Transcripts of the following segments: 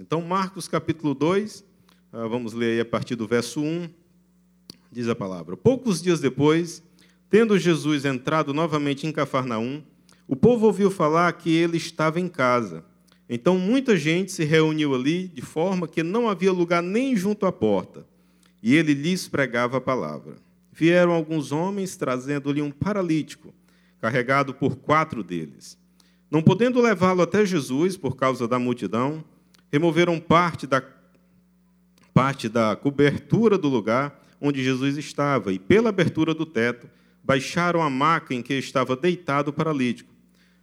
Então, Marcos capítulo 2, ah, vamos ler aí a partir do verso 1, diz a palavra. Poucos dias depois, tendo Jesus entrado novamente em Cafarnaum, o povo ouviu falar que ele estava em casa. Então, muita gente se reuniu ali, de forma que não havia lugar nem junto à porta, e ele lhes pregava a palavra. Vieram alguns homens trazendo-lhe um paralítico, carregado por quatro deles. Não podendo levá-lo até Jesus por causa da multidão, removeram parte da, parte da cobertura do lugar onde Jesus estava e, pela abertura do teto, baixaram a maca em que estava deitado o paralítico.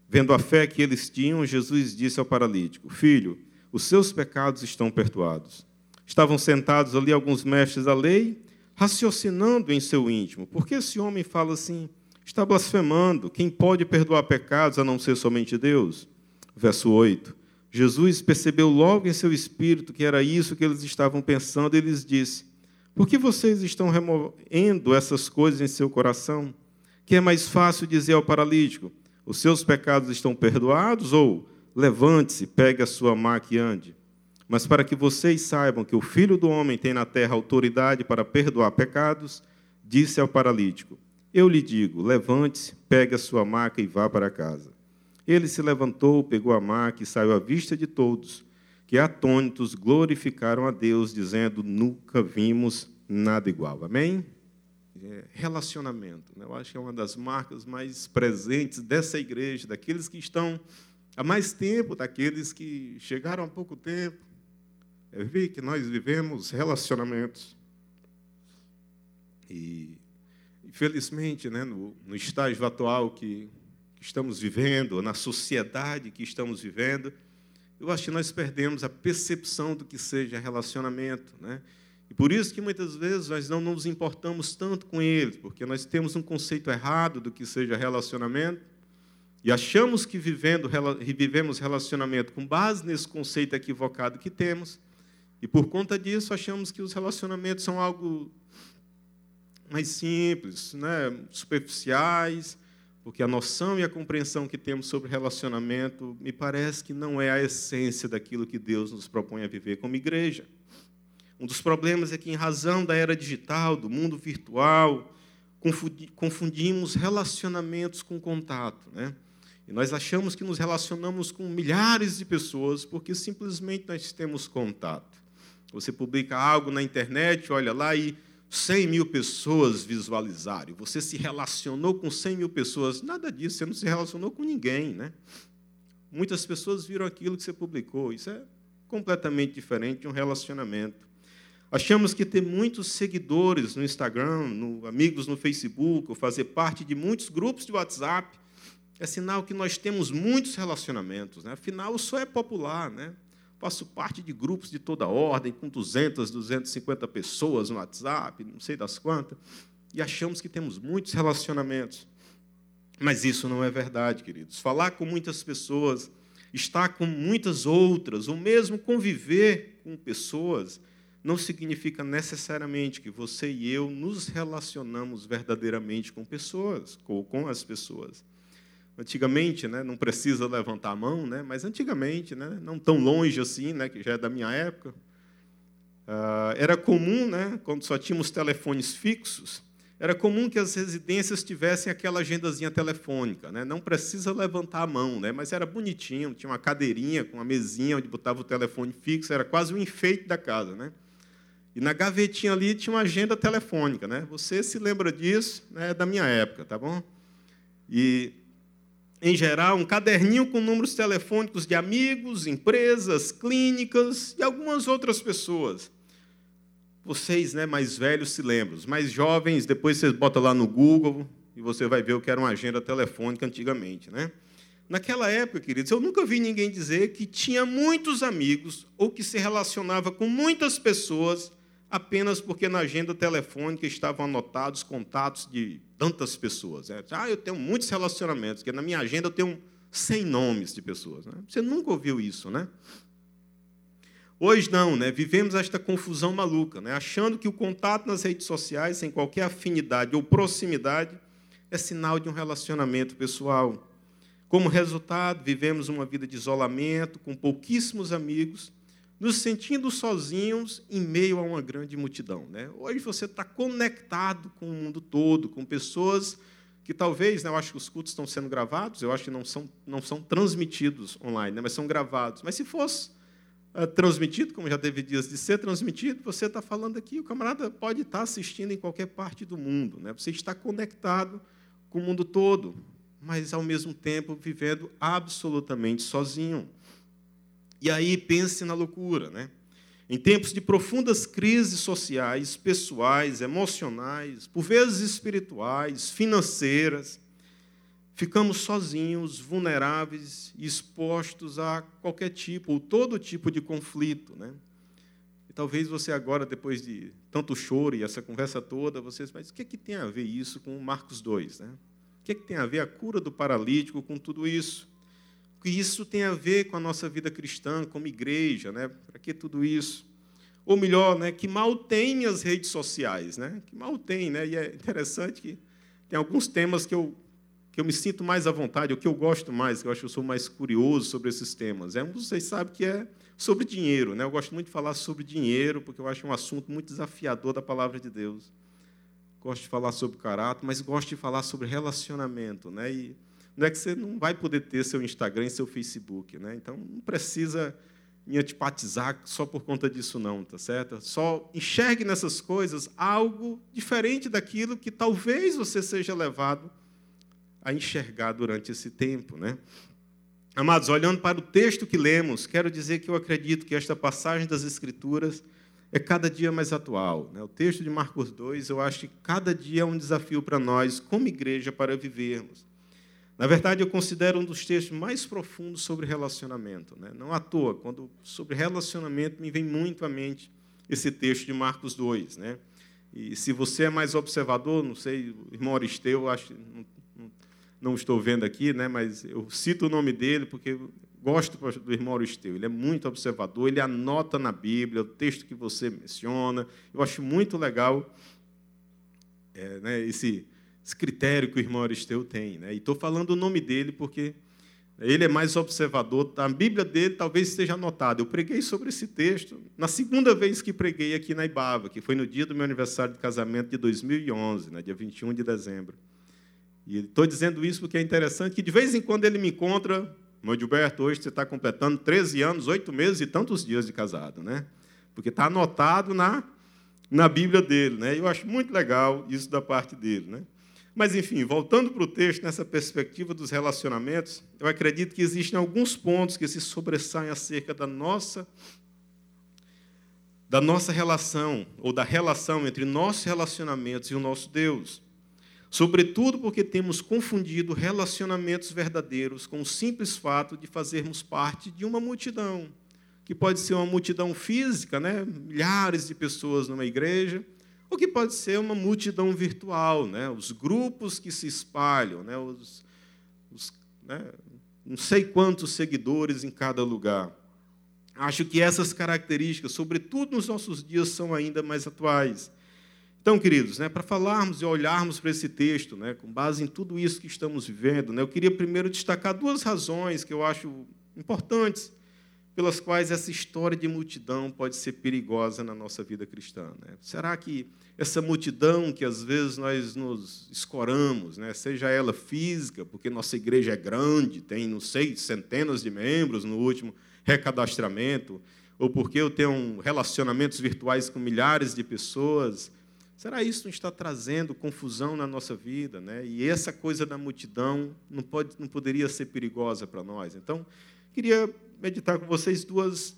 Vendo a fé que eles tinham, Jesus disse ao paralítico: Filho, os seus pecados estão perdoados. Estavam sentados ali alguns mestres da lei, raciocinando em seu íntimo: Por que esse homem fala assim? Está blasfemando. Quem pode perdoar pecados a não ser somente Deus? Verso 8. Jesus percebeu logo em seu espírito que era isso que eles estavam pensando e lhes disse: Por que vocês estão removendo essas coisas em seu coração? Que é mais fácil dizer ao paralítico: Os seus pecados estão perdoados? Ou levante-se, pegue a sua maca e ande. Mas para que vocês saibam que o Filho do Homem tem na terra autoridade para perdoar pecados, disse ao paralítico: Eu lhe digo, levante-se, pegue a sua maca e vá para casa. Ele se levantou, pegou a maca e saiu à vista de todos, que atônitos glorificaram a Deus, dizendo: Nunca vimos nada igual. Amém? É, relacionamento. Né? Eu acho que é uma das marcas mais presentes dessa igreja, daqueles que estão há mais tempo, daqueles que chegaram há pouco tempo. É ver que nós vivemos relacionamentos. E, infelizmente, né, no, no estágio atual que que estamos vivendo, na sociedade que estamos vivendo, eu acho que nós perdemos a percepção do que seja relacionamento. Né? E por isso que muitas vezes nós não nos importamos tanto com eles, porque nós temos um conceito errado do que seja relacionamento e achamos que vivendo, vivemos relacionamento com base nesse conceito equivocado que temos, e por conta disso achamos que os relacionamentos são algo mais simples, né? superficiais, porque a noção e a compreensão que temos sobre relacionamento me parece que não é a essência daquilo que Deus nos propõe a viver como igreja. Um dos problemas é que, em razão da era digital, do mundo virtual, confundimos relacionamentos com contato. Né? E nós achamos que nos relacionamos com milhares de pessoas porque simplesmente nós temos contato. Você publica algo na internet, olha lá e 100 mil pessoas visualizaram, você se relacionou com 100 mil pessoas. Nada disso, você não se relacionou com ninguém. Né? Muitas pessoas viram aquilo que você publicou. Isso é completamente diferente de um relacionamento. Achamos que ter muitos seguidores no Instagram, no, amigos no Facebook, ou fazer parte de muitos grupos de WhatsApp, é sinal que nós temos muitos relacionamentos. Né? Afinal, isso é popular. Né? Faço parte de grupos de toda ordem, com 200, 250 pessoas no WhatsApp, não sei das quantas, e achamos que temos muitos relacionamentos. Mas isso não é verdade, queridos. Falar com muitas pessoas, estar com muitas outras, ou mesmo conviver com pessoas, não significa necessariamente que você e eu nos relacionamos verdadeiramente com pessoas, ou com as pessoas. Antigamente, né, não precisa levantar a mão, né, mas antigamente, né, não tão longe assim, né, que já é da minha época, uh, era comum, né, quando só tínhamos telefones fixos, era comum que as residências tivessem aquela agendazinha telefônica. Né? Não precisa levantar a mão, né? mas era bonitinho, tinha uma cadeirinha com uma mesinha onde botava o telefone fixo, era quase um enfeite da casa. Né? E na gavetinha ali tinha uma agenda telefônica. Né? Você se lembra disso, né? é da minha época, tá bom? E em geral, um caderninho com números telefônicos de amigos, empresas, clínicas e algumas outras pessoas. Vocês, né, mais velhos, se lembram. Os mais jovens, depois vocês botam lá no Google e você vai ver o que era uma agenda telefônica antigamente, né? Naquela época, queridos, eu nunca vi ninguém dizer que tinha muitos amigos ou que se relacionava com muitas pessoas apenas porque na agenda telefônica estavam anotados contatos de tantas pessoas. É, ah, eu tenho muitos relacionamentos, porque na minha agenda eu tenho 100 nomes de pessoas. Né? Você nunca ouviu isso, né? Hoje não, né? Vivemos esta confusão maluca, né? Achando que o contato nas redes sociais, sem qualquer afinidade ou proximidade, é sinal de um relacionamento pessoal. Como resultado, vivemos uma vida de isolamento, com pouquíssimos amigos, nos sentindo sozinhos em meio a uma grande multidão. Né? Hoje você está conectado com o mundo todo, com pessoas que talvez, né, eu acho que os cultos estão sendo gravados, eu acho que não são, não são transmitidos online, né, mas são gravados. Mas se fosse uh, transmitido, como já teve dias de ser transmitido, você está falando aqui, o camarada pode estar tá assistindo em qualquer parte do mundo. Né? Você está conectado com o mundo todo, mas ao mesmo tempo vivendo absolutamente sozinho. E aí pense na loucura, né? Em tempos de profundas crises sociais, pessoais, emocionais, por vezes espirituais, financeiras, ficamos sozinhos, vulneráveis e expostos a qualquer tipo ou todo tipo de conflito, né? E talvez você agora, depois de tanto choro e essa conversa toda, você mas o que, é que tem a ver isso com Marcos 2, né? O que, é que tem a ver a cura do paralítico com tudo isso? Que isso tem a ver com a nossa vida cristã, como igreja, né? Para que tudo isso? Ou melhor, né, que mal tem as redes sociais, né? Que mal tem, né? E é interessante que tem alguns temas que eu que eu me sinto mais à vontade, o que eu gosto mais, que eu acho que eu sou mais curioso sobre esses temas. É um vocês sabem que é sobre dinheiro, né? Eu gosto muito de falar sobre dinheiro, porque eu acho um assunto muito desafiador da palavra de Deus. Gosto de falar sobre caráter, mas gosto de falar sobre relacionamento, né? E não é que você não vai poder ter seu Instagram e seu Facebook, né? Então não precisa me antipatizar só por conta disso não, tá certo? Só enxergue nessas coisas algo diferente daquilo que talvez você seja levado a enxergar durante esse tempo, né? Amados, olhando para o texto que lemos, quero dizer que eu acredito que esta passagem das Escrituras é cada dia mais atual. Né? O texto de Marcos 2, eu acho que cada dia é um desafio para nós, como igreja, para vivermos. Na verdade, eu considero um dos textos mais profundos sobre relacionamento. Né? Não à toa, quando sobre relacionamento me vem muito à mente esse texto de Marcos 2. Né? E se você é mais observador, não sei, irmão Aristeu, acho, não, não, não estou vendo aqui, né? mas eu cito o nome dele porque gosto do irmão Aristeu. Ele é muito observador, ele anota na Bíblia o texto que você menciona. Eu acho muito legal é, né, esse esse critério que o irmão Aristeu tem. Né? E estou falando o nome dele porque ele é mais observador. A Bíblia dele talvez esteja anotada. Eu preguei sobre esse texto na segunda vez que preguei aqui na Ibaba, que foi no dia do meu aniversário de casamento de 2011, né? dia 21 de dezembro. E estou dizendo isso porque é interessante que de vez em quando ele me encontra, meu Gilberto, hoje você está completando 13 anos, 8 meses e tantos dias de casado, né? Porque está anotado na, na Bíblia dele, né? Eu acho muito legal isso da parte dele, né? Mas, enfim, voltando para o texto, nessa perspectiva dos relacionamentos, eu acredito que existem alguns pontos que se sobressaem acerca da nossa da nossa relação, ou da relação entre nossos relacionamentos e o nosso Deus. Sobretudo porque temos confundido relacionamentos verdadeiros com o simples fato de fazermos parte de uma multidão, que pode ser uma multidão física, né? milhares de pessoas numa igreja, o que pode ser uma multidão virtual, né? os grupos que se espalham, né? Os, os, né? não sei quantos seguidores em cada lugar. Acho que essas características, sobretudo nos nossos dias, são ainda mais atuais. Então, queridos, né, para falarmos e olharmos para esse texto, né, com base em tudo isso que estamos vivendo, né, eu queria primeiro destacar duas razões que eu acho importantes pelas quais essa história de multidão pode ser perigosa na nossa vida cristã. Né? Será que essa multidão que às vezes nós nos escoramos, né? seja ela física, porque nossa igreja é grande, tem, não sei, centenas de membros no último recadastramento, ou porque eu tenho relacionamentos virtuais com milhares de pessoas, será isso não está trazendo confusão na nossa vida? Né? E essa coisa da multidão não, pode, não poderia ser perigosa para nós. Então, queria meditar com vocês duas,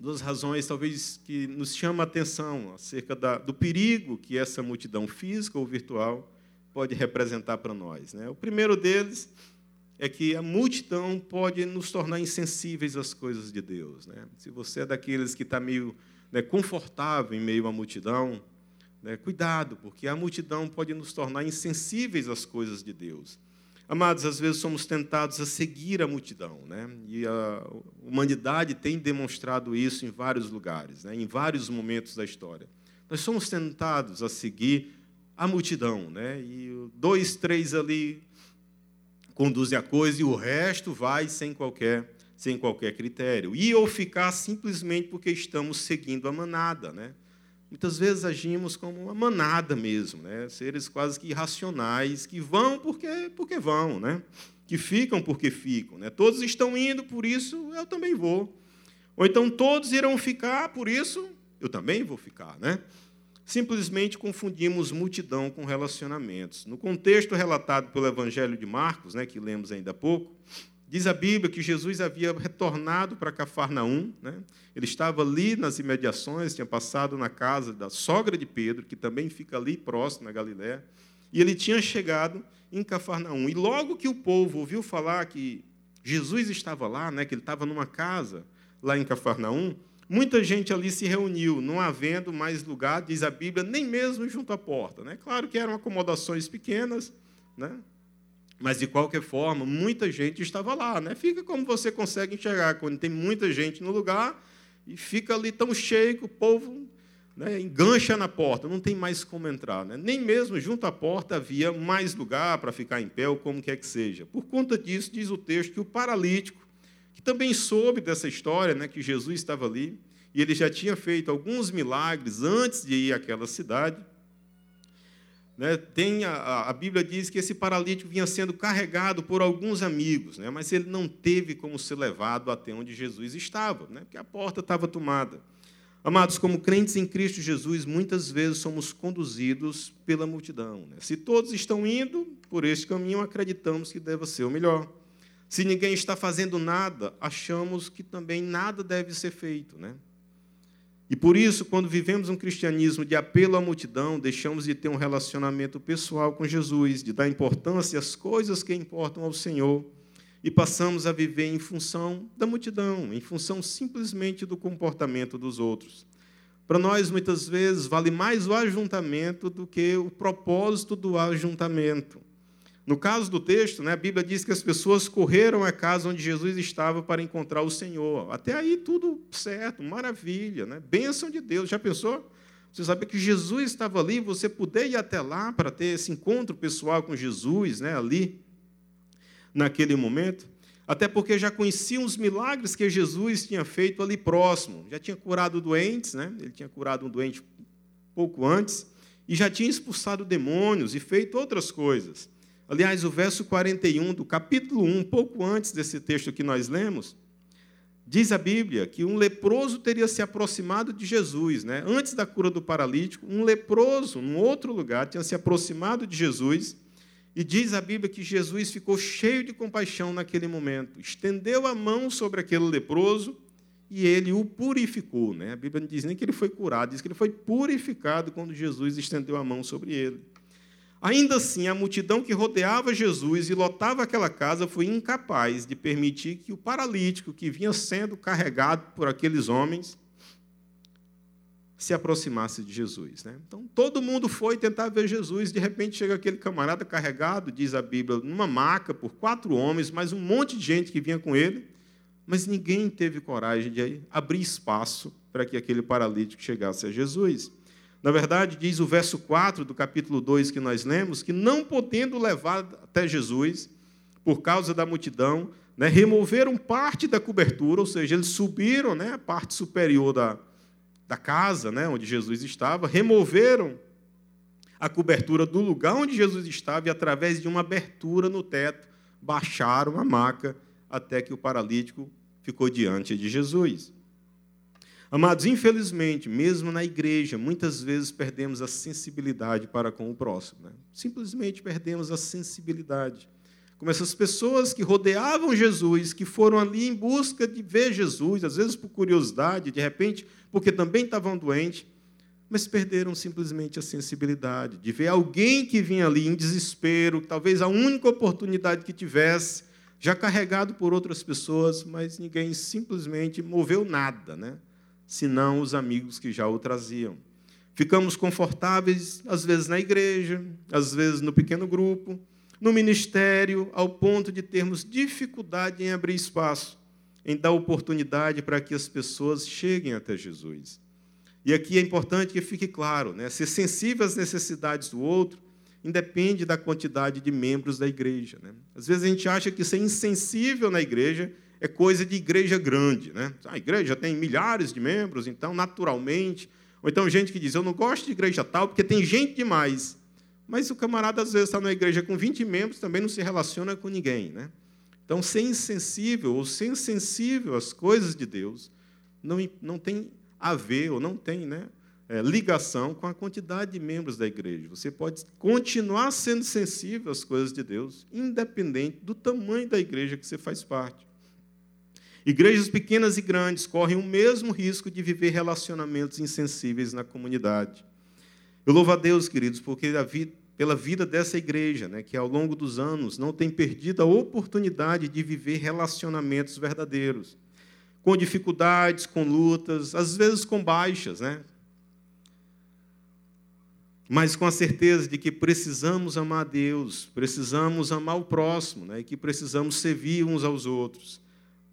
duas razões, talvez, que nos chamam a atenção acerca da, do perigo que essa multidão física ou virtual pode representar para nós. Né? O primeiro deles é que a multidão pode nos tornar insensíveis às coisas de Deus. Né? Se você é daqueles que está meio né, confortável em meio à multidão, né, cuidado, porque a multidão pode nos tornar insensíveis às coisas de Deus. Amados, às vezes somos tentados a seguir a multidão, né? e a humanidade tem demonstrado isso em vários lugares, né? em vários momentos da história. Nós somos tentados a seguir a multidão, né? e dois, três ali conduzem a coisa e o resto vai sem qualquer sem qualquer critério. E ou ficar simplesmente porque estamos seguindo a manada. Né? Muitas vezes agimos como uma manada mesmo, né? seres quase que irracionais, que vão porque, porque vão, né? que ficam porque ficam. Né? Todos estão indo, por isso eu também vou. Ou então todos irão ficar, por isso eu também vou ficar. Né? Simplesmente confundimos multidão com relacionamentos. No contexto relatado pelo Evangelho de Marcos, né, que lemos ainda há pouco, Diz a Bíblia que Jesus havia retornado para Cafarnaum, né? ele estava ali nas imediações, tinha passado na casa da sogra de Pedro, que também fica ali próximo na Galiléia, e ele tinha chegado em Cafarnaum. E logo que o povo ouviu falar que Jesus estava lá, né, que ele estava numa casa lá em Cafarnaum, muita gente ali se reuniu, não havendo mais lugar, diz a Bíblia, nem mesmo junto à porta. Né? Claro que eram acomodações pequenas, né? Mas, de qualquer forma, muita gente estava lá. Né? Fica como você consegue enxergar, quando tem muita gente no lugar e fica ali tão cheio que o povo né, engancha na porta, não tem mais como entrar. Né? Nem mesmo junto à porta havia mais lugar para ficar em pé ou como quer que seja. Por conta disso, diz o texto que o paralítico, que também soube dessa história, né, que Jesus estava ali, e ele já tinha feito alguns milagres antes de ir àquela cidade, né, tem a, a, Bíblia diz que esse paralítico vinha sendo carregado por alguns amigos, né, mas ele não teve como ser levado até onde Jesus estava, né, porque a porta estava tomada. Amados, como crentes em Cristo Jesus, muitas vezes somos conduzidos pela multidão. Né? Se todos estão indo por este caminho, acreditamos que deve ser o melhor. Se ninguém está fazendo nada, achamos que também nada deve ser feito. Né? E por isso, quando vivemos um cristianismo de apelo à multidão, deixamos de ter um relacionamento pessoal com Jesus, de dar importância às coisas que importam ao Senhor, e passamos a viver em função da multidão, em função simplesmente do comportamento dos outros. Para nós, muitas vezes, vale mais o ajuntamento do que o propósito do ajuntamento. No caso do texto, né, a Bíblia diz que as pessoas correram à casa onde Jesus estava para encontrar o Senhor. Até aí tudo certo, maravilha, né? bênção de Deus. Já pensou? Você sabe que Jesus estava ali, você poder ir até lá para ter esse encontro pessoal com Jesus, né, ali, naquele momento. Até porque já conheciam os milagres que Jesus tinha feito ali próximo. Já tinha curado doentes, né? ele tinha curado um doente pouco antes, e já tinha expulsado demônios e feito outras coisas. Aliás, o verso 41 do capítulo 1, pouco antes desse texto que nós lemos, diz a Bíblia que um leproso teria se aproximado de Jesus. Né? Antes da cura do paralítico, um leproso, num outro lugar, tinha se aproximado de Jesus. E diz a Bíblia que Jesus ficou cheio de compaixão naquele momento, estendeu a mão sobre aquele leproso e ele o purificou. Né? A Bíblia não diz nem que ele foi curado, diz que ele foi purificado quando Jesus estendeu a mão sobre ele. Ainda assim, a multidão que rodeava Jesus e lotava aquela casa foi incapaz de permitir que o paralítico que vinha sendo carregado por aqueles homens se aproximasse de Jesus. Né? Então, todo mundo foi tentar ver Jesus. De repente, chega aquele camarada carregado, diz a Bíblia, numa maca por quatro homens, mais um monte de gente que vinha com ele. Mas ninguém teve coragem de abrir espaço para que aquele paralítico chegasse a Jesus. Na verdade, diz o verso 4 do capítulo 2 que nós lemos, que não podendo levar até Jesus, por causa da multidão, né, removeram parte da cobertura, ou seja, eles subiram né, a parte superior da, da casa né, onde Jesus estava, removeram a cobertura do lugar onde Jesus estava e, através de uma abertura no teto, baixaram a maca até que o paralítico ficou diante de Jesus. Amados, infelizmente, mesmo na igreja, muitas vezes perdemos a sensibilidade para com o próximo. Né? Simplesmente perdemos a sensibilidade. Como essas pessoas que rodeavam Jesus, que foram ali em busca de ver Jesus, às vezes por curiosidade, de repente, porque também estavam doentes, mas perderam simplesmente a sensibilidade de ver alguém que vinha ali em desespero, talvez a única oportunidade que tivesse, já carregado por outras pessoas, mas ninguém simplesmente moveu nada, né? Senão os amigos que já o traziam. Ficamos confortáveis, às vezes na igreja, às vezes no pequeno grupo, no ministério, ao ponto de termos dificuldade em abrir espaço, em dar oportunidade para que as pessoas cheguem até Jesus. E aqui é importante que fique claro, né? ser sensível às necessidades do outro independe da quantidade de membros da igreja. Né? Às vezes a gente acha que ser insensível na igreja é coisa de igreja grande. Né? A igreja tem milhares de membros, então, naturalmente. Ou então, gente que diz: Eu não gosto de igreja tal porque tem gente demais. Mas o camarada, às vezes, está na igreja com 20 membros, também não se relaciona com ninguém. Né? Então, ser insensível ou ser insensível às coisas de Deus não, não tem a ver, ou não tem né, é, ligação com a quantidade de membros da igreja. Você pode continuar sendo sensível às coisas de Deus, independente do tamanho da igreja que você faz parte. Igrejas pequenas e grandes correm o mesmo risco de viver relacionamentos insensíveis na comunidade. Eu louvo a Deus, queridos, porque pela vida dessa igreja, né, que ao longo dos anos não tem perdido a oportunidade de viver relacionamentos verdadeiros, com dificuldades, com lutas, às vezes com baixas, né? mas com a certeza de que precisamos amar a Deus, precisamos amar o próximo, né? e que precisamos servir uns aos outros.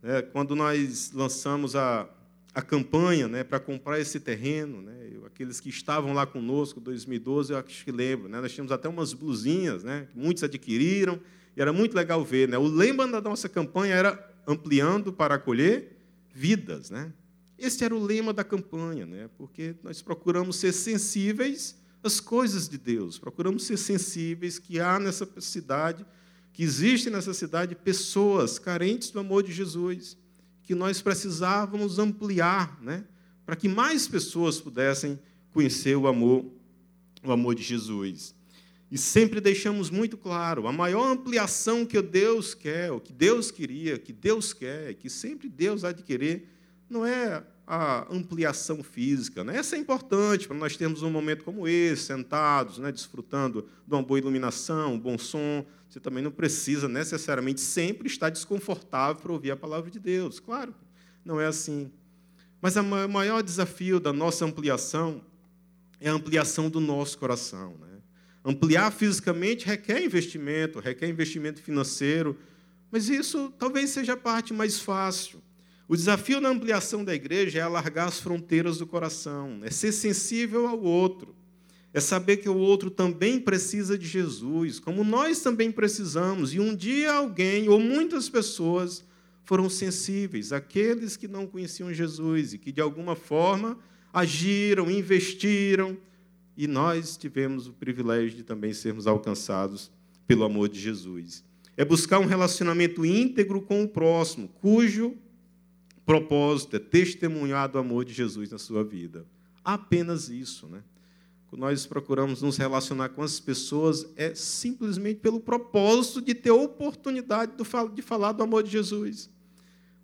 É, quando nós lançamos a, a campanha né, para comprar esse terreno, né, aqueles que estavam lá conosco em 2012, eu acho que lembro, né, nós tínhamos até umas blusinhas, né, que muitos adquiriram, e era muito legal ver. Né, o lema da nossa campanha era ampliando para acolher vidas. Né? Esse era o lema da campanha, né, porque nós procuramos ser sensíveis às coisas de Deus, procuramos ser sensíveis que há nessa cidade que existem nessa cidade pessoas carentes do amor de Jesus, que nós precisávamos ampliar, né, para que mais pessoas pudessem conhecer o amor, o amor de Jesus. E sempre deixamos muito claro, a maior ampliação que Deus quer, o que Deus queria, que Deus quer, que sempre Deus há de querer, não é a ampliação física. Né? Essa é importante para nós termos um momento como esse, sentados, né, desfrutando de uma boa iluminação, um bom som. Você também não precisa necessariamente sempre estar desconfortável para ouvir a palavra de Deus. Claro, não é assim. Mas o maior desafio da nossa ampliação é a ampliação do nosso coração. Né? Ampliar fisicamente requer investimento, requer investimento financeiro, mas isso talvez seja a parte mais fácil. O desafio na ampliação da igreja é alargar as fronteiras do coração, é ser sensível ao outro, é saber que o outro também precisa de Jesus, como nós também precisamos, e um dia alguém ou muitas pessoas foram sensíveis àqueles que não conheciam Jesus e que de alguma forma agiram, investiram, e nós tivemos o privilégio de também sermos alcançados pelo amor de Jesus. É buscar um relacionamento íntegro com o próximo, cujo propósito é testemunhar do amor de Jesus na sua vida. Apenas isso, né? Quando nós procuramos nos relacionar com as pessoas, é simplesmente pelo propósito de ter oportunidade de falar do amor de Jesus.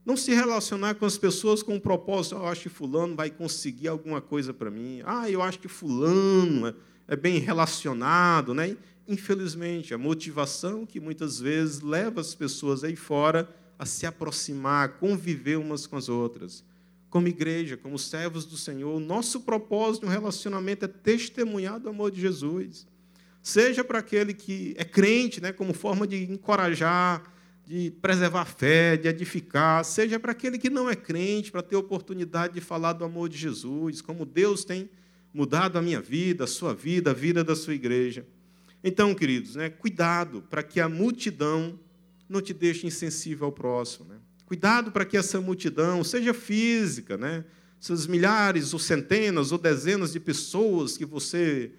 Não se relacionar com as pessoas com o propósito, oh, eu acho que fulano vai conseguir alguma coisa para mim. Ah, eu acho que fulano é bem relacionado, né? Infelizmente, a motivação que muitas vezes leva as pessoas aí fora a se aproximar, a conviver umas com as outras. Como igreja, como servos do Senhor, nosso propósito no relacionamento é testemunhar do amor de Jesus. Seja para aquele que é crente, né, como forma de encorajar, de preservar a fé, de edificar, seja para aquele que não é crente, para ter oportunidade de falar do amor de Jesus, como Deus tem mudado a minha vida, a sua vida, a vida da sua igreja. Então, queridos, né, cuidado para que a multidão não te deixe insensível ao próximo. Né? Cuidado para que essa multidão seja física, né? essas milhares ou centenas ou dezenas de pessoas que você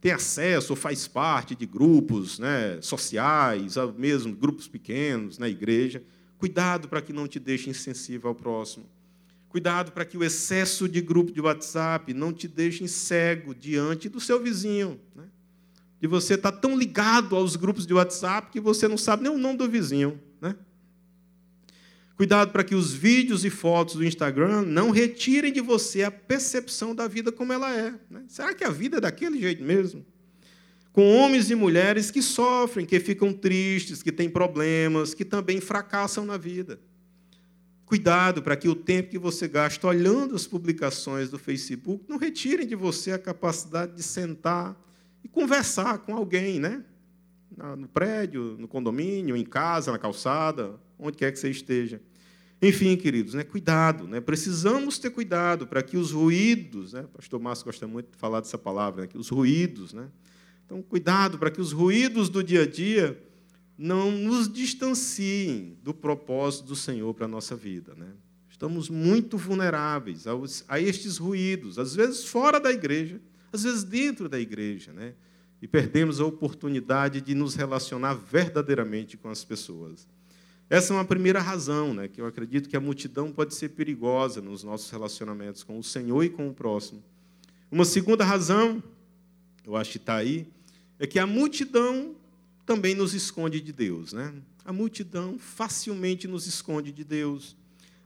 tem acesso ou faz parte de grupos né, sociais, mesmo grupos pequenos na igreja. Cuidado para que não te deixe insensível ao próximo. Cuidado para que o excesso de grupo de WhatsApp não te deixe cego diante do seu vizinho. Né? De você estar tá tão ligado aos grupos de WhatsApp que você não sabe nem o nome do vizinho. Né? Cuidado para que os vídeos e fotos do Instagram não retirem de você a percepção da vida como ela é. Né? Será que a vida é daquele jeito mesmo? Com homens e mulheres que sofrem, que ficam tristes, que têm problemas, que também fracassam na vida. Cuidado para que o tempo que você gasta olhando as publicações do Facebook não retirem de você a capacidade de sentar e conversar com alguém, né? No prédio, no condomínio, em casa, na calçada, onde quer que você esteja. Enfim, queridos, né, cuidado, né, precisamos ter cuidado para que os ruídos, né, o pastor Márcio gosta muito de falar dessa palavra, né, que os ruídos, né, então cuidado para que os ruídos do dia a dia não nos distanciem do propósito do Senhor para a nossa vida. Né? Estamos muito vulneráveis aos, a estes ruídos, às vezes fora da igreja, às vezes dentro da igreja, né? e perdemos a oportunidade de nos relacionar verdadeiramente com as pessoas. Essa é uma primeira razão, né, que eu acredito que a multidão pode ser perigosa nos nossos relacionamentos com o Senhor e com o próximo. Uma segunda razão, eu acho que está aí, é que a multidão também nos esconde de Deus. Né? A multidão facilmente nos esconde de Deus.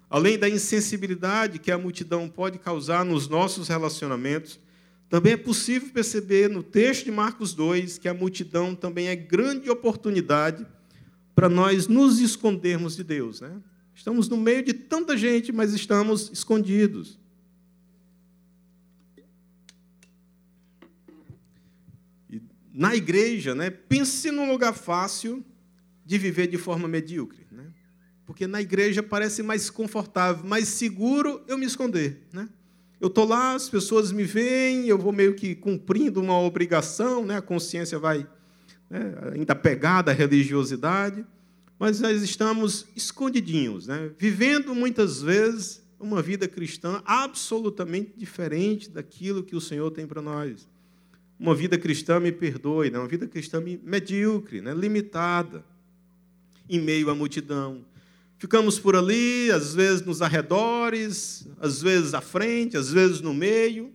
Além da insensibilidade que a multidão pode causar nos nossos relacionamentos, também é possível perceber no texto de Marcos 2 que a multidão também é grande oportunidade para nós nos escondermos de Deus. Né? Estamos no meio de tanta gente, mas estamos escondidos. E na igreja, né, pense num lugar fácil de viver de forma medíocre. Né? Porque na igreja parece mais confortável, mais seguro eu me esconder. Né? Eu estou lá, as pessoas me veem, eu vou meio que cumprindo uma obrigação, né? a consciência vai né, ainda pegada à religiosidade, mas nós estamos escondidinhos, né, vivendo muitas vezes uma vida cristã absolutamente diferente daquilo que o Senhor tem para nós. Uma vida cristã, me perdoe, né, uma vida cristã medíocre, né, limitada, em meio à multidão. Ficamos por ali, às vezes nos arredores, às vezes à frente, às vezes no meio,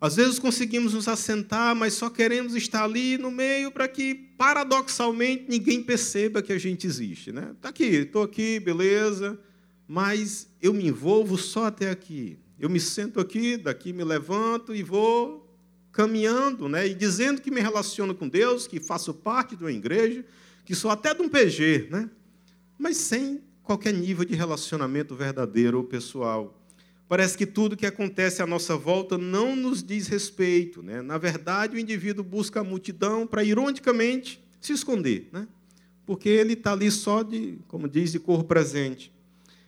às vezes conseguimos nos assentar, mas só queremos estar ali no meio para que, paradoxalmente, ninguém perceba que a gente existe. Né? Está aqui, estou aqui, beleza, mas eu me envolvo só até aqui. Eu me sento aqui, daqui me levanto e vou caminhando, né? e dizendo que me relaciono com Deus, que faço parte de uma igreja, que sou até de um PG, né? mas sem qualquer nível de relacionamento verdadeiro ou pessoal. Parece que tudo que acontece à nossa volta não nos diz respeito. Né? Na verdade, o indivíduo busca a multidão para, ironicamente, se esconder, né? porque ele está ali só de, como diz, de cor presente.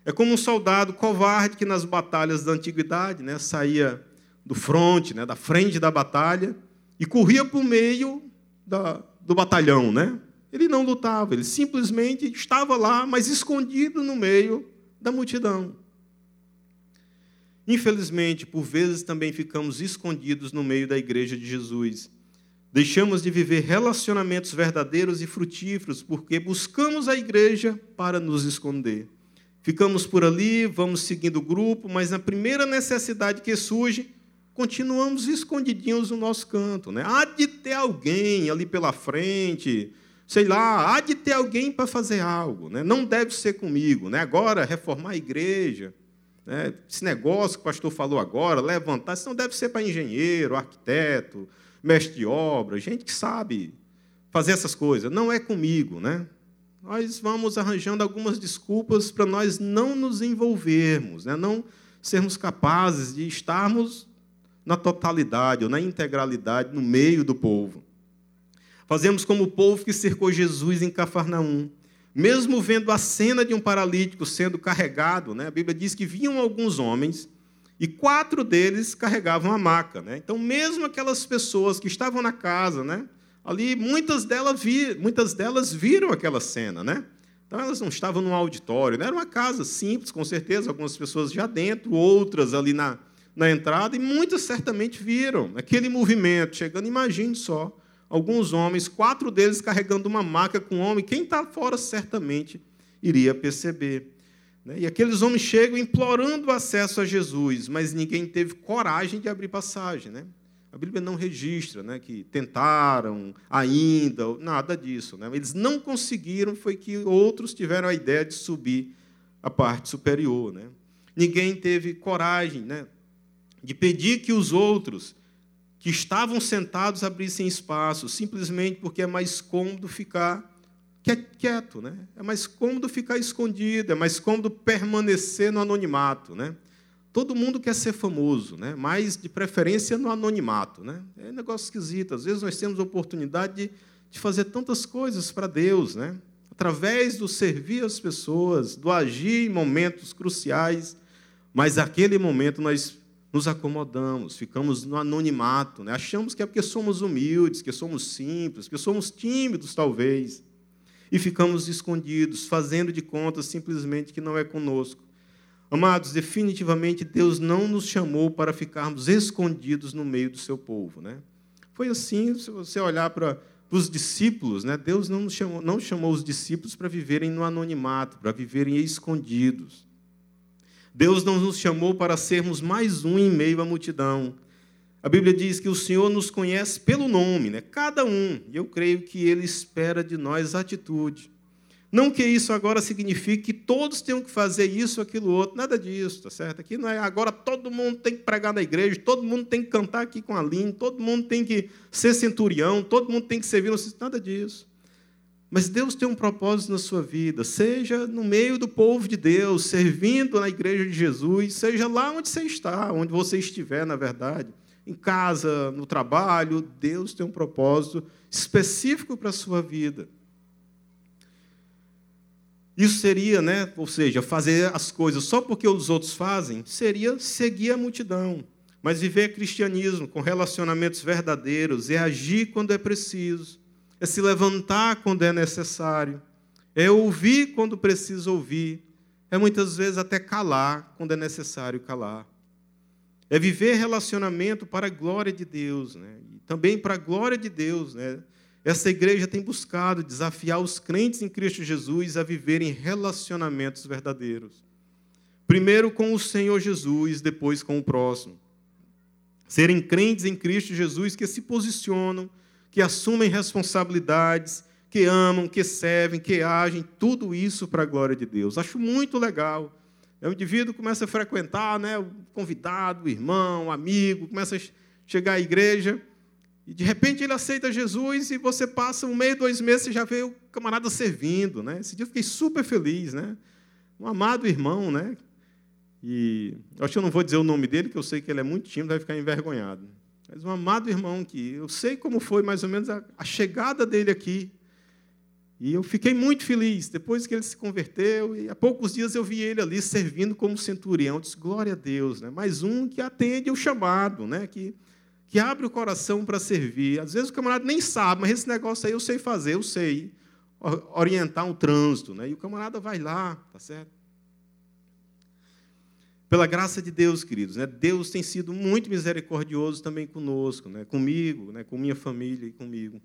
É como um soldado covarde que nas batalhas da antiguidade né, saía do fronte, né, da frente da batalha, e corria para o meio da, do batalhão. Né? Ele não lutava, ele simplesmente estava lá, mas escondido no meio da multidão. Infelizmente, por vezes também ficamos escondidos no meio da igreja de Jesus. Deixamos de viver relacionamentos verdadeiros e frutíferos porque buscamos a igreja para nos esconder. Ficamos por ali, vamos seguindo o grupo, mas na primeira necessidade que surge, continuamos escondidinhos no nosso canto. Né? Há de ter alguém ali pela frente, sei lá, há de ter alguém para fazer algo. Né? Não deve ser comigo. Né? Agora, reformar a igreja. Né? Esse negócio que o pastor falou agora, levantar, isso não deve ser para engenheiro, arquiteto, mestre de obra, gente que sabe fazer essas coisas. Não é comigo, né? Nós vamos arranjando algumas desculpas para nós não nos envolvermos, né? não sermos capazes de estarmos na totalidade ou na integralidade no meio do povo. Fazemos como o povo que cercou Jesus em Cafarnaum. Mesmo vendo a cena de um paralítico sendo carregado, né, a Bíblia diz que vinham alguns homens e quatro deles carregavam a maca. Né? Então, mesmo aquelas pessoas que estavam na casa, né, ali, muitas delas, vi, muitas delas viram aquela cena. Né? Então, elas não estavam num auditório, né? era uma casa simples, com certeza, algumas pessoas já dentro, outras ali na, na entrada, e muitas certamente viram aquele movimento chegando. Imagine só alguns homens, quatro deles carregando uma maca com um homem. Quem está fora certamente iria perceber. Né? E aqueles homens chegam implorando acesso a Jesus, mas ninguém teve coragem de abrir passagem. Né? A Bíblia não registra né, que tentaram ainda, nada disso. Eles não conseguiram, foi que outros tiveram a ideia de subir a parte superior. Ninguém teve coragem de pedir que os outros que estavam sentados abrissem espaço, simplesmente porque é mais cômodo ficar quieto, né? É mais cômodo ficar escondido, é mais cômodo permanecer no anonimato, né? Todo mundo quer ser famoso, né? Mas de preferência no anonimato, né? É um negócio esquisito. Às vezes nós temos a oportunidade de, fazer tantas coisas para Deus, né? Através do servir as pessoas, do agir em momentos cruciais, mas naquele momento nós nos acomodamos, ficamos no anonimato, né? achamos que é porque somos humildes, que somos simples, que somos tímidos, talvez, e ficamos escondidos, fazendo de conta simplesmente que não é conosco. Amados, definitivamente Deus não nos chamou para ficarmos escondidos no meio do seu povo. Né? Foi assim, se você olhar para os discípulos, né? Deus não chamou, não chamou os discípulos para viverem no anonimato, para viverem escondidos. Deus não nos chamou para sermos mais um em meio à multidão. A Bíblia diz que o Senhor nos conhece pelo nome, né? cada um, e eu creio que Ele espera de nós atitude. Não que isso agora signifique que todos tenham que fazer isso, aquilo, outro, nada disso, tá certo? Aqui não é agora todo mundo tem que pregar na igreja, todo mundo tem que cantar aqui com a Aline, todo mundo tem que ser centurião, todo mundo tem que servir, nada disso. Mas Deus tem um propósito na sua vida, seja no meio do povo de Deus, servindo na igreja de Jesus, seja lá onde você está, onde você estiver, na verdade, em casa, no trabalho, Deus tem um propósito específico para a sua vida. Isso seria, né, ou seja, fazer as coisas só porque os outros fazem, seria seguir a multidão. Mas viver cristianismo com relacionamentos verdadeiros é agir quando é preciso é se levantar quando é necessário, é ouvir quando precisa ouvir, é muitas vezes até calar quando é necessário calar. É viver relacionamento para a glória de Deus, né? e também para a glória de Deus. Né? Essa igreja tem buscado desafiar os crentes em Cristo Jesus a viverem relacionamentos verdadeiros. Primeiro com o Senhor Jesus, depois com o próximo. Serem crentes em Cristo Jesus que se posicionam que assumem responsabilidades, que amam, que servem, que agem, tudo isso para a glória de Deus. Acho muito legal. O indivíduo começa a frequentar, né, o convidado, o irmão, o amigo, começa a chegar à igreja, e de repente ele aceita Jesus e você passa um mês, dois meses, você já vê o camarada servindo. Né? Esse dia eu fiquei super feliz. Né? Um amado irmão, né? E acho que eu não vou dizer o nome dele, que eu sei que ele é muito tímido, vai ficar envergonhado. Mas um amado irmão que eu sei como foi mais ou menos a, a chegada dele aqui. E eu fiquei muito feliz depois que ele se converteu. E há poucos dias eu vi ele ali servindo como centurião. Eu disse, glória a Deus. Né? Mais um que atende o chamado, né? que, que abre o coração para servir. Às vezes o camarada nem sabe, mas esse negócio aí eu sei fazer, eu sei orientar um trânsito. Né? E o camarada vai lá, tá certo? Pela graça de Deus, queridos, né? Deus tem sido muito misericordioso também conosco, né? comigo, né? com minha família e comigo.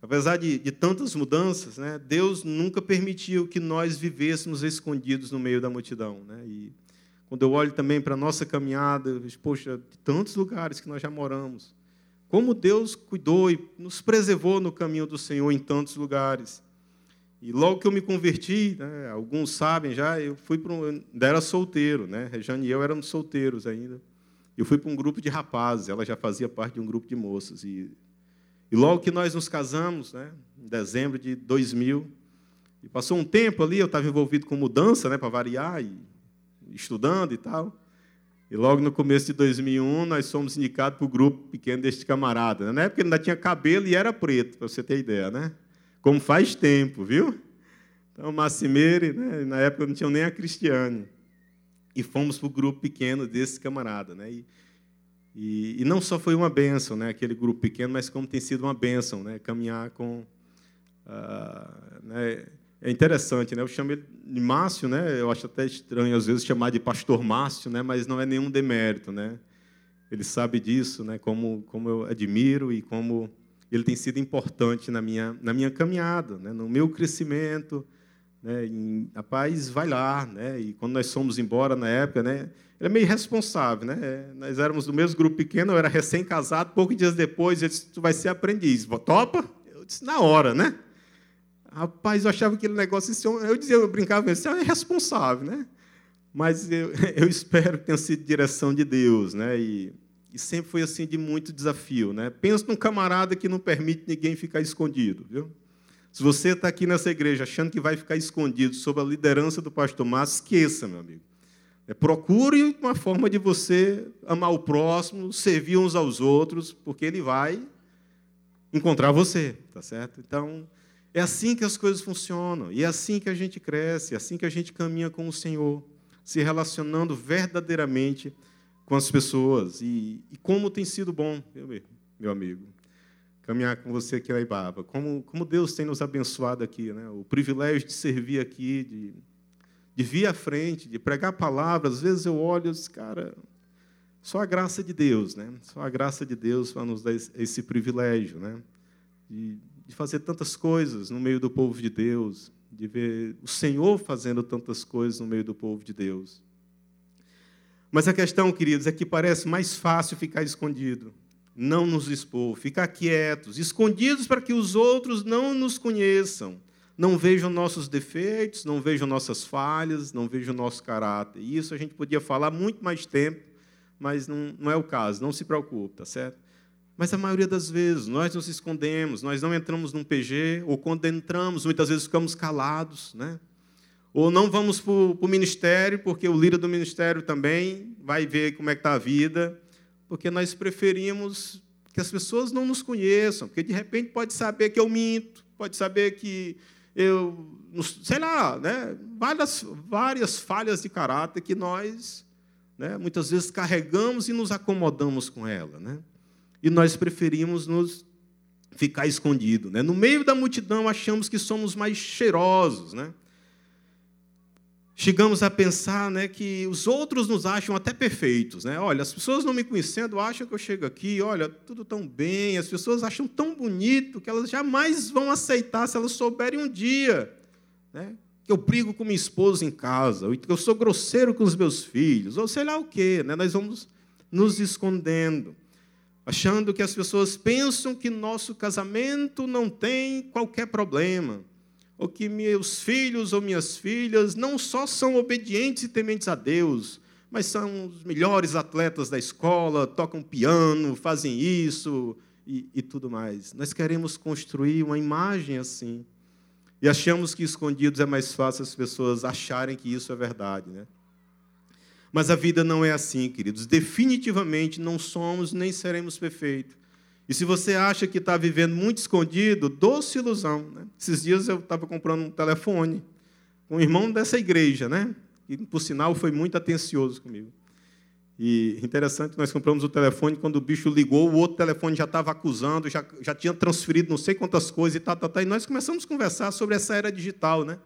Apesar de, de tantas mudanças, né? Deus nunca permitiu que nós vivêssemos escondidos no meio da multidão. Né? E quando eu olho também para a nossa caminhada, eu poxa, de tantos lugares que nós já moramos, como Deus cuidou e nos preservou no caminho do Senhor em tantos lugares. E logo que eu me converti, né, alguns sabem já, eu fui para um, ainda era solteiro, né? Rejane e eu éramos solteiros ainda. Eu fui para um grupo de rapazes, ela já fazia parte de um grupo de moças. E, e logo que nós nos casamos, né, em dezembro de 2000, e passou um tempo ali, eu estava envolvido com mudança, né, para variar, e estudando e tal. E logo no começo de 2001, nós fomos indicados para o grupo pequeno deste camarada. Né? Na época ele ainda tinha cabelo e era preto, para você ter ideia, né? Como faz tempo, viu? Então, Massimeire, né, na época não tinha nem a Cristiane. E fomos para o grupo pequeno desse camarada. Né? E, e, e, não só foi uma bênção, né, aquele grupo pequeno, mas como tem sido uma bênção, né, caminhar com. Uh, né, é interessante, né? Eu chamo ele de Márcio, né? Eu acho até estranho às vezes chamar de Pastor Márcio, né? Mas não é nenhum demérito, né? Ele sabe disso, né? Como como eu admiro e como ele tem sido importante na minha, na minha caminhada, né? no meu crescimento. Né? Em, rapaz, vai lá. Né? E quando nós fomos embora na época, né? ele é meio responsável. Né? Nós éramos do mesmo grupo pequeno, eu era recém-casado, poucos dias depois, ele disse, tu vai ser aprendiz. Topa? Eu disse, na hora, né? Rapaz, eu achava que aquele negócio, eu dizia, eu brincava com ele, é responsável, né? Mas eu, eu espero que tenha sido direção de Deus, né? E e sempre foi assim de muito desafio. Né? Pensa num camarada que não permite ninguém ficar escondido. Viu? Se você está aqui nessa igreja achando que vai ficar escondido sob a liderança do pastor Márcio, esqueça, meu amigo. É, procure uma forma de você amar o próximo, servir uns aos outros, porque ele vai encontrar você, tá certo? Então, é assim que as coisas funcionam, e é assim que a gente cresce, é assim que a gente caminha com o Senhor, se relacionando verdadeiramente com as pessoas. E, e como tem sido bom, meu, amigo, caminhar com você aqui na Ibaba. Como, como Deus tem nos abençoado aqui, né? o privilégio de servir aqui, de, de vir à frente, de pregar palavras. Às vezes eu olho e digo, cara, só a graça de Deus, né? Só a graça de Deus para nos dar esse privilégio, né? De, de fazer tantas coisas no meio do povo de Deus, de ver o Senhor fazendo tantas coisas no meio do povo de Deus. Mas a questão, queridos, é que parece mais fácil ficar escondido, não nos expor, ficar quietos, escondidos para que os outros não nos conheçam, não vejam nossos defeitos, não vejam nossas falhas, não vejam nosso caráter. E isso a gente podia falar muito mais tempo, mas não, não é o caso, não se preocupe, tá certo? Mas a maioria das vezes nós nos escondemos, nós não entramos num PG, ou quando entramos, muitas vezes ficamos calados, né? Ou não vamos para o ministério, porque o líder do ministério também vai ver como é que está a vida, porque nós preferimos que as pessoas não nos conheçam, porque de repente pode saber que eu minto, pode saber que eu, sei lá, né? várias, várias falhas de caráter que nós né, muitas vezes carregamos e nos acomodamos com ela. Né? e nós preferimos nos ficar escondido. Né? No meio da multidão, achamos que somos mais cheirosos. Né? Chegamos a pensar né, que os outros nos acham até perfeitos. Né? Olha, as pessoas não me conhecendo acham que eu chego aqui, olha, tudo tão bem, as pessoas acham tão bonito que elas jamais vão aceitar se elas souberem um dia né, que eu brigo com minha esposa em casa, ou que eu sou grosseiro com os meus filhos, ou sei lá o quê. Né? Nós vamos nos escondendo achando que as pessoas pensam que nosso casamento não tem qualquer problema, ou que meus filhos ou minhas filhas não só são obedientes e tementes a Deus, mas são os melhores atletas da escola, tocam piano, fazem isso e, e tudo mais. Nós queremos construir uma imagem assim. E achamos que escondidos é mais fácil as pessoas acharem que isso é verdade, né? Mas a vida não é assim, queridos. Definitivamente não somos nem seremos perfeitos. E se você acha que está vivendo muito escondido, doce ilusão. Né? Esses dias eu estava comprando um telefone com um irmão dessa igreja, né? E, por sinal, foi muito atencioso comigo. E interessante, nós compramos o telefone, quando o bicho ligou, o outro telefone já estava acusando, já, já tinha transferido não sei quantas coisas e tal, tal, tal. E nós começamos a conversar sobre essa era digital, né?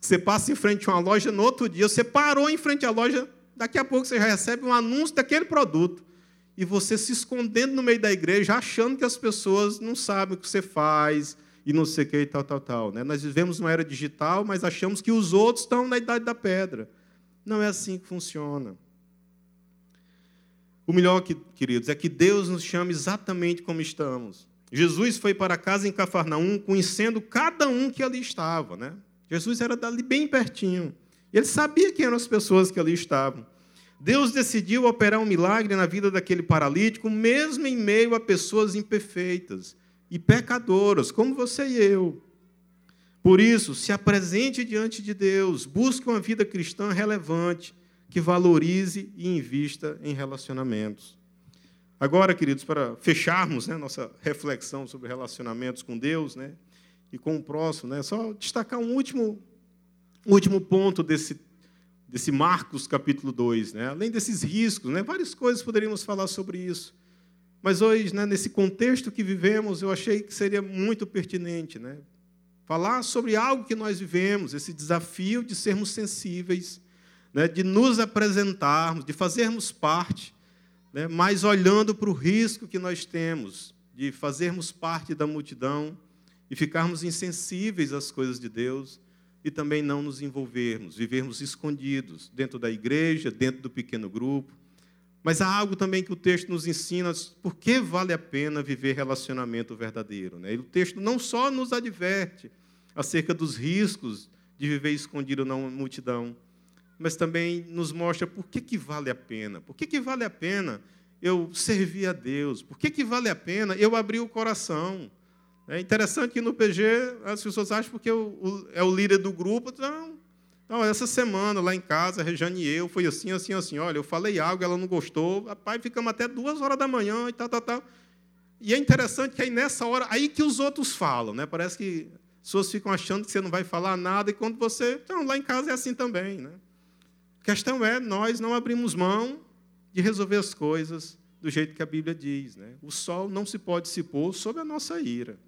Você passa em frente a uma loja, no outro dia, você parou em frente à loja, Daqui a pouco você já recebe um anúncio daquele produto. E você se escondendo no meio da igreja, achando que as pessoas não sabem o que você faz e não sei o que e tal, tal, tal. Né? Nós vivemos numa era digital, mas achamos que os outros estão na idade da pedra. Não é assim que funciona. O melhor, queridos, é que Deus nos chama exatamente como estamos. Jesus foi para casa em Cafarnaum, conhecendo cada um que ali estava. Né? Jesus era dali bem pertinho. Ele sabia quem eram as pessoas que ali estavam. Deus decidiu operar um milagre na vida daquele paralítico, mesmo em meio a pessoas imperfeitas e pecadoras, como você e eu. Por isso, se apresente diante de Deus, busque uma vida cristã relevante, que valorize e invista em relacionamentos. Agora, queridos, para fecharmos né, nossa reflexão sobre relacionamentos com Deus né, e com o próximo, né, só destacar um último último ponto desse, desse Marcos capítulo 2. Né? Além desses riscos, né? várias coisas poderíamos falar sobre isso. Mas hoje, né, nesse contexto que vivemos, eu achei que seria muito pertinente né? falar sobre algo que nós vivemos, esse desafio de sermos sensíveis, né, de nos apresentarmos, de fazermos parte, né, mas olhando para o risco que nós temos de fazermos parte da multidão e ficarmos insensíveis às coisas de Deus e também não nos envolvermos, vivermos escondidos dentro da igreja, dentro do pequeno grupo. Mas há algo também que o texto nos ensina, por que vale a pena viver relacionamento verdadeiro. Né? o texto não só nos adverte acerca dos riscos de viver escondido na multidão, mas também nos mostra por que, que vale a pena. Por que, que vale a pena eu servir a Deus? Por que, que vale a pena eu abrir o coração? É interessante que no PG as pessoas acham porque é o líder do grupo. Não, não, essa semana lá em casa, a Rejane e eu, foi assim, assim, assim. Olha, eu falei algo, ela não gostou. Rapaz, ficamos até duas horas da manhã e tal, tal, tal. E é interessante que aí nessa hora, aí que os outros falam, né? Parece que as pessoas ficam achando que você não vai falar nada, e quando você. Então, lá em casa é assim também, né? A questão é, nós não abrimos mão de resolver as coisas do jeito que a Bíblia diz. Né? O sol não se pode se pôr sob a nossa ira.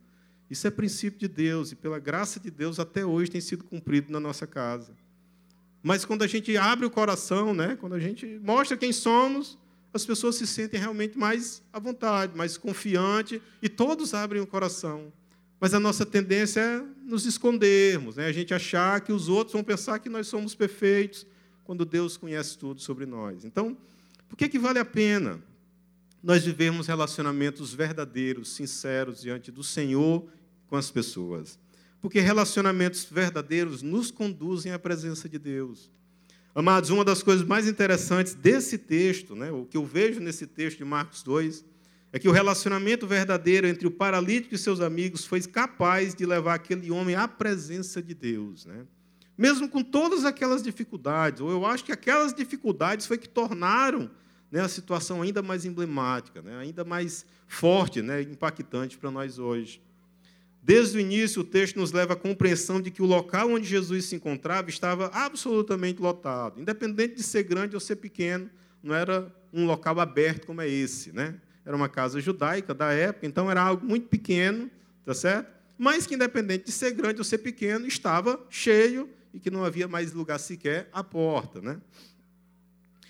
Isso é princípio de Deus e, pela graça de Deus, até hoje tem sido cumprido na nossa casa. Mas quando a gente abre o coração, né? quando a gente mostra quem somos, as pessoas se sentem realmente mais à vontade, mais confiante e todos abrem o coração. Mas a nossa tendência é nos escondermos, né? a gente achar que os outros vão pensar que nós somos perfeitos, quando Deus conhece tudo sobre nós. Então, por que, que vale a pena nós vivermos relacionamentos verdadeiros, sinceros diante do Senhor com as pessoas? Porque relacionamentos verdadeiros nos conduzem à presença de Deus. Amados, uma das coisas mais interessantes desse texto, né, o que eu vejo nesse texto de Marcos 2, é que o relacionamento verdadeiro entre o paralítico e seus amigos foi capaz de levar aquele homem à presença de Deus. Né? Mesmo com todas aquelas dificuldades, ou eu acho que aquelas dificuldades foi que tornaram né, a situação ainda mais emblemática, né, ainda mais forte, né, impactante para nós hoje. Desde o início, o texto nos leva à compreensão de que o local onde Jesus se encontrava estava absolutamente lotado. Independente de ser grande ou ser pequeno, não era um local aberto como é esse. Né? Era uma casa judaica da época, então era algo muito pequeno, tá certo? mas que, independente de ser grande ou ser pequeno, estava cheio e que não havia mais lugar sequer à porta. Né?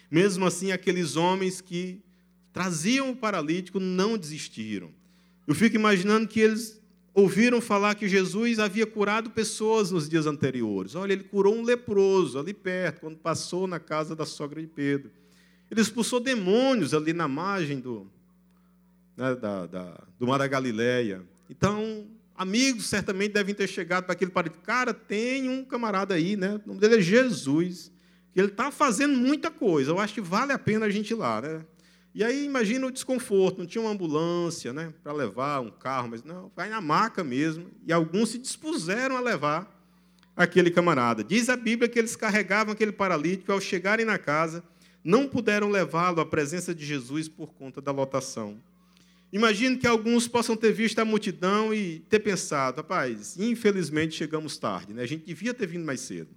Mesmo assim, aqueles homens que traziam o paralítico não desistiram. Eu fico imaginando que eles ouviram falar que Jesus havia curado pessoas nos dias anteriores. Olha, ele curou um leproso ali perto, quando passou na casa da sogra de Pedro. Ele expulsou demônios ali na margem do, né, da, da, do Mar da Galileia. Então, amigos certamente devem ter chegado para aquele parente. Cara, tem um camarada aí, né? O nome dele é Jesus. Ele está fazendo muita coisa. Eu acho que vale a pena a gente ir lá, né? E aí imagina o desconforto, não tinha uma ambulância né, para levar, um carro, mas não, vai na maca mesmo. E alguns se dispuseram a levar aquele camarada. Diz a Bíblia que eles carregavam aquele paralítico, ao chegarem na casa, não puderam levá-lo à presença de Jesus por conta da lotação. Imagino que alguns possam ter visto a multidão e ter pensado, rapaz, infelizmente chegamos tarde, né? a gente devia ter vindo mais cedo.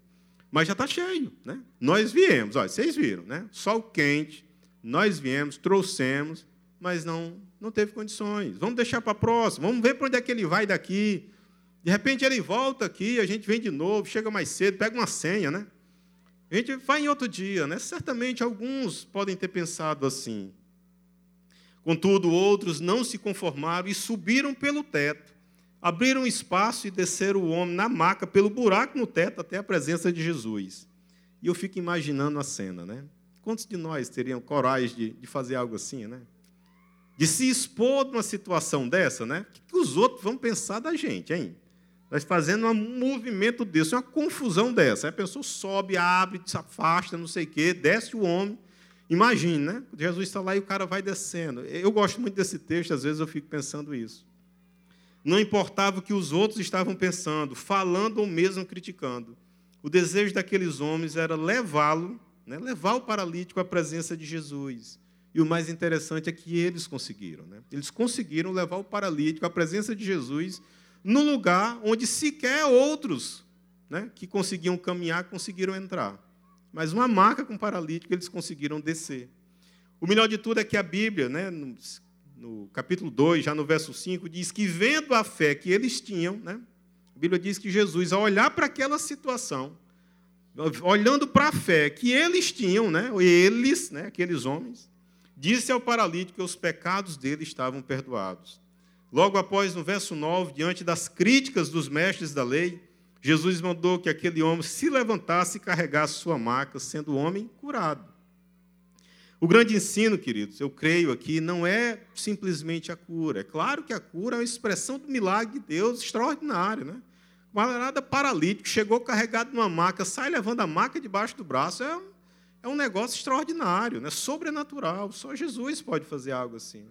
Mas já está cheio. Né? Nós viemos, olha, vocês viram, né? sol quente, nós viemos, trouxemos, mas não, não teve condições. Vamos deixar para a próxima, vamos ver para onde é que ele vai daqui. De repente ele volta aqui, a gente vem de novo, chega mais cedo, pega uma senha, né? A gente vai em outro dia, né? Certamente alguns podem ter pensado assim. Contudo, outros não se conformaram e subiram pelo teto, abriram espaço e desceram o homem na maca pelo buraco no teto até a presença de Jesus. E eu fico imaginando a cena, né? Quantos de nós teriam coragem de, de fazer algo assim, né? De se expor numa situação dessa, né? O que os outros vão pensar da gente, hein? Nós fazendo um movimento desse, uma confusão dessa. Aí a pessoa sobe, abre, se afasta, não sei o quê, desce o homem. Imagine, né? Jesus está lá e o cara vai descendo. Eu gosto muito desse texto, às vezes eu fico pensando isso. Não importava o que os outros estavam pensando, falando ou mesmo criticando. O desejo daqueles homens era levá-lo né? levar o paralítico à presença de Jesus. E o mais interessante é que eles conseguiram. Né? Eles conseguiram levar o paralítico à presença de Jesus no lugar onde sequer outros né, que conseguiam caminhar conseguiram entrar. Mas uma marca com paralítico eles conseguiram descer. O melhor de tudo é que a Bíblia, né, no, no capítulo 2, já no verso 5, diz que vendo a fé que eles tinham, né, a Bíblia diz que Jesus, ao olhar para aquela situação, olhando para a fé que eles tinham, né, eles, né, aqueles homens, disse ao paralítico que os pecados dele estavam perdoados. Logo após, no verso 9, diante das críticas dos mestres da lei, Jesus mandou que aquele homem se levantasse e carregasse sua maca, sendo o homem curado. O grande ensino, queridos, eu creio aqui, não é simplesmente a cura. É claro que a cura é uma expressão do milagre de Deus extraordinário, né? Camarada paralítico, chegou carregado numa maca, sai levando a maca debaixo do braço. É, é um negócio extraordinário, né? sobrenatural. Só Jesus pode fazer algo assim.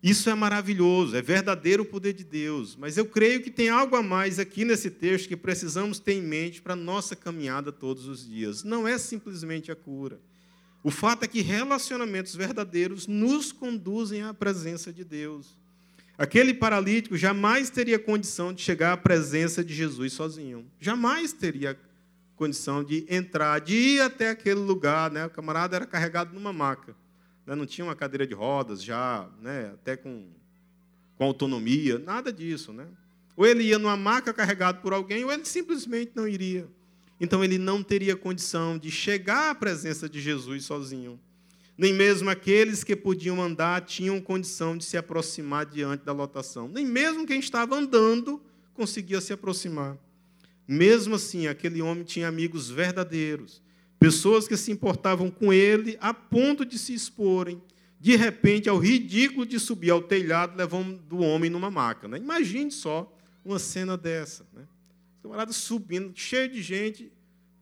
Isso é maravilhoso, é verdadeiro o poder de Deus. Mas eu creio que tem algo a mais aqui nesse texto que precisamos ter em mente para a nossa caminhada todos os dias. Não é simplesmente a cura. O fato é que relacionamentos verdadeiros nos conduzem à presença de Deus. Aquele paralítico jamais teria condição de chegar à presença de Jesus sozinho. Jamais teria condição de entrar, de ir até aquele lugar. Né? O camarada era carregado numa maca. Né? Não tinha uma cadeira de rodas já, né? até com, com autonomia, nada disso. Né? Ou ele ia numa maca carregado por alguém, ou ele simplesmente não iria. Então ele não teria condição de chegar à presença de Jesus sozinho. Nem mesmo aqueles que podiam andar tinham condição de se aproximar diante da lotação. Nem mesmo quem estava andando conseguia se aproximar. Mesmo assim, aquele homem tinha amigos verdadeiros, pessoas que se importavam com ele a ponto de se exporem, de repente, ao ridículo de subir ao telhado levando o homem numa maca. Né? Imagine só uma cena dessa. Né? Camarada subindo, cheio de gente,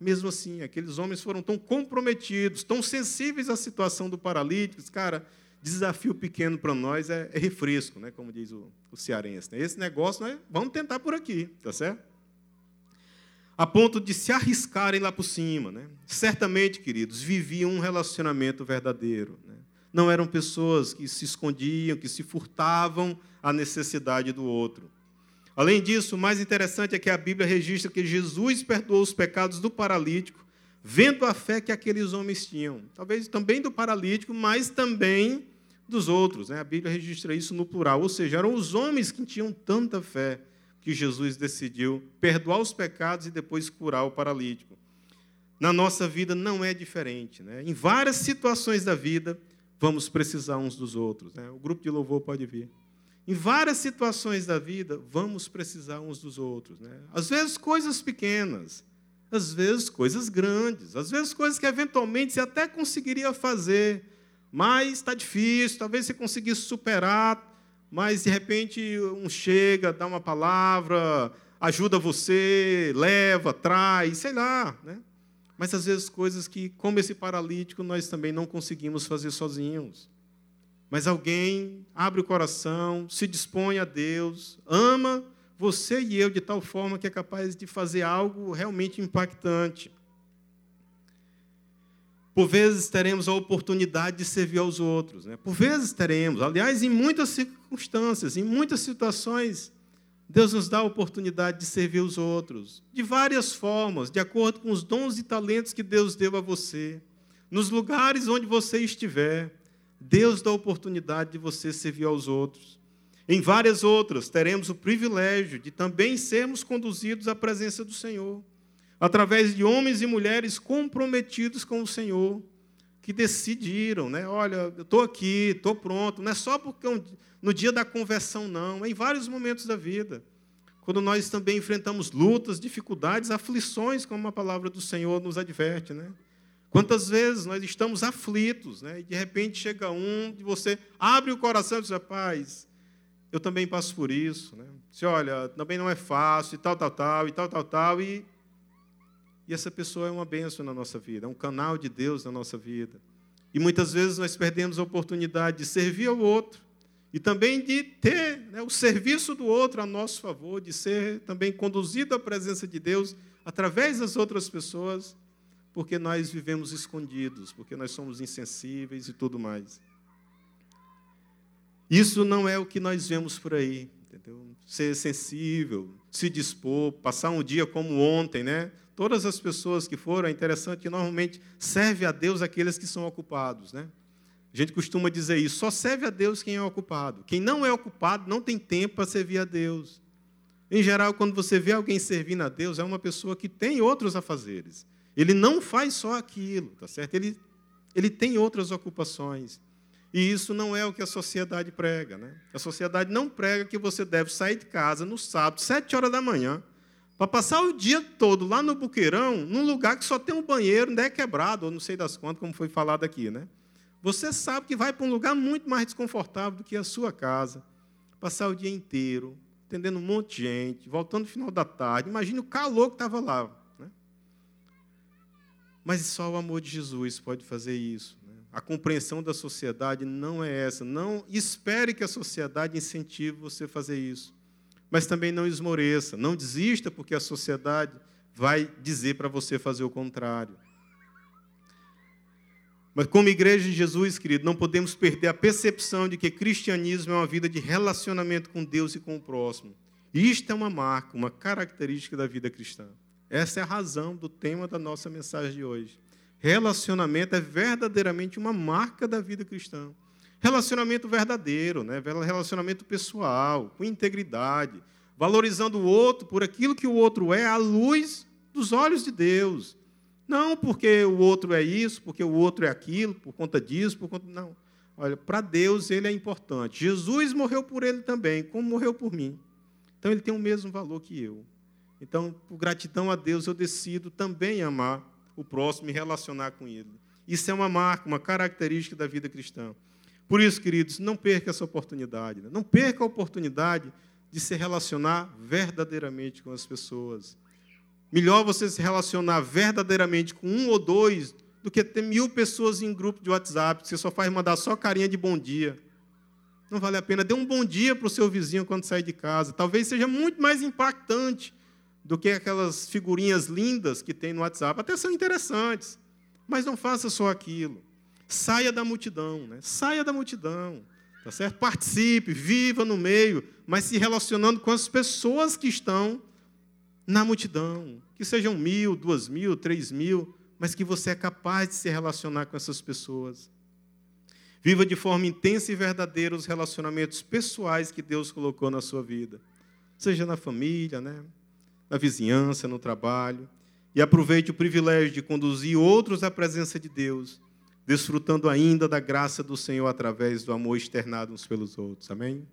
mesmo assim, aqueles homens foram tão comprometidos, tão sensíveis à situação do paralítico. Cara, desafio pequeno para nós é, é, refresco, né? como diz o, o cearense. Né? Esse negócio nós vamos tentar por aqui, tá certo? A ponto de se arriscarem lá por cima. Né? Certamente, queridos, viviam um relacionamento verdadeiro. Né? Não eram pessoas que se escondiam, que se furtavam à necessidade do outro. Além disso, o mais interessante é que a Bíblia registra que Jesus perdoou os pecados do paralítico, vendo a fé que aqueles homens tinham. Talvez também do paralítico, mas também dos outros. Né? A Bíblia registra isso no plural. Ou seja, eram os homens que tinham tanta fé que Jesus decidiu perdoar os pecados e depois curar o paralítico. Na nossa vida não é diferente. Né? Em várias situações da vida, vamos precisar uns dos outros. Né? O grupo de louvor pode vir. Em várias situações da vida, vamos precisar uns dos outros. Né? Às vezes, coisas pequenas, às vezes, coisas grandes, às vezes, coisas que eventualmente você até conseguiria fazer, mas está difícil, talvez você conseguisse superar, mas de repente um chega, dá uma palavra, ajuda você, leva, traz, sei lá. Né? Mas às vezes, coisas que, como esse paralítico, nós também não conseguimos fazer sozinhos. Mas alguém abre o coração, se dispõe a Deus, ama você e eu de tal forma que é capaz de fazer algo realmente impactante. Por vezes teremos a oportunidade de servir aos outros, né? Por vezes teremos, aliás, em muitas circunstâncias, em muitas situações, Deus nos dá a oportunidade de servir os outros, de várias formas, de acordo com os dons e talentos que Deus deu a você, nos lugares onde você estiver. Deus dá a oportunidade de você servir aos outros. Em várias outras, teremos o privilégio de também sermos conduzidos à presença do Senhor, através de homens e mulheres comprometidos com o Senhor, que decidiram, né? Olha, eu estou aqui, estou pronto. Não é só porque no dia da conversão, não. É em vários momentos da vida. Quando nós também enfrentamos lutas, dificuldades, aflições, como a palavra do Senhor nos adverte, né? Quantas vezes nós estamos aflitos, né? e de repente chega um, e você abre o coração e diz, rapaz, eu também passo por isso. Né? Você olha, também não é fácil, e tal, tal, tal, e tal, tal, tal, e, e essa pessoa é uma bênção na nossa vida, é um canal de Deus na nossa vida. E muitas vezes nós perdemos a oportunidade de servir ao outro, e também de ter né, o serviço do outro a nosso favor, de ser também conduzido à presença de Deus através das outras pessoas porque nós vivemos escondidos, porque nós somos insensíveis e tudo mais. Isso não é o que nós vemos por aí, entendeu? Ser sensível, se dispor, passar um dia como ontem, né? Todas as pessoas que foram, é interessante que normalmente serve a Deus aqueles que são ocupados, né? A gente costuma dizer isso, só serve a Deus quem é ocupado. Quem não é ocupado não tem tempo para servir a Deus. Em geral, quando você vê alguém servindo a Deus, é uma pessoa que tem outros afazeres. Ele não faz só aquilo, tá certo? Ele, ele tem outras ocupações. E isso não é o que a sociedade prega. Né? A sociedade não prega que você deve sair de casa no sábado, sete horas da manhã, para passar o dia todo lá no buqueirão, num lugar que só tem um banheiro, não é quebrado, ou não sei das quantas, como foi falado aqui. Né? Você sabe que vai para um lugar muito mais desconfortável do que a sua casa, passar o dia inteiro, atendendo um monte de gente, voltando no final da tarde. Imagine o calor que estava lá. Mas só o amor de Jesus pode fazer isso. Né? A compreensão da sociedade não é essa. Não espere que a sociedade incentive você a fazer isso. Mas também não esmoreça, não desista porque a sociedade vai dizer para você fazer o contrário. Mas como igreja de Jesus, querido, não podemos perder a percepção de que cristianismo é uma vida de relacionamento com Deus e com o próximo. Isto é uma marca, uma característica da vida cristã. Essa é a razão do tema da nossa mensagem de hoje. Relacionamento é verdadeiramente uma marca da vida cristã. Relacionamento verdadeiro, né? relacionamento pessoal, com integridade, valorizando o outro por aquilo que o outro é, à luz dos olhos de Deus. Não porque o outro é isso, porque o outro é aquilo, por conta disso, por conta. Não. Olha, para Deus ele é importante. Jesus morreu por ele também, como morreu por mim. Então ele tem o mesmo valor que eu. Então, por gratidão a Deus, eu decido também amar o próximo e relacionar com ele. Isso é uma marca, uma característica da vida cristã. Por isso, queridos, não perca essa oportunidade. Né? Não perca a oportunidade de se relacionar verdadeiramente com as pessoas. Melhor você se relacionar verdadeiramente com um ou dois do que ter mil pessoas em grupo de WhatsApp, que você só faz mandar só carinha de bom dia. Não vale a pena. Dê um bom dia para o seu vizinho quando sair de casa. Talvez seja muito mais impactante do que aquelas figurinhas lindas que tem no WhatsApp. Até são interessantes, mas não faça só aquilo. Saia da multidão, né? saia da multidão. Tá certo? Participe, viva no meio, mas se relacionando com as pessoas que estão na multidão. Que sejam mil, duas mil, três mil, mas que você é capaz de se relacionar com essas pessoas. Viva de forma intensa e verdadeira os relacionamentos pessoais que Deus colocou na sua vida. Seja na família, né? Na vizinhança, no trabalho. E aproveite o privilégio de conduzir outros à presença de Deus desfrutando ainda da graça do Senhor através do amor externado uns pelos outros. Amém?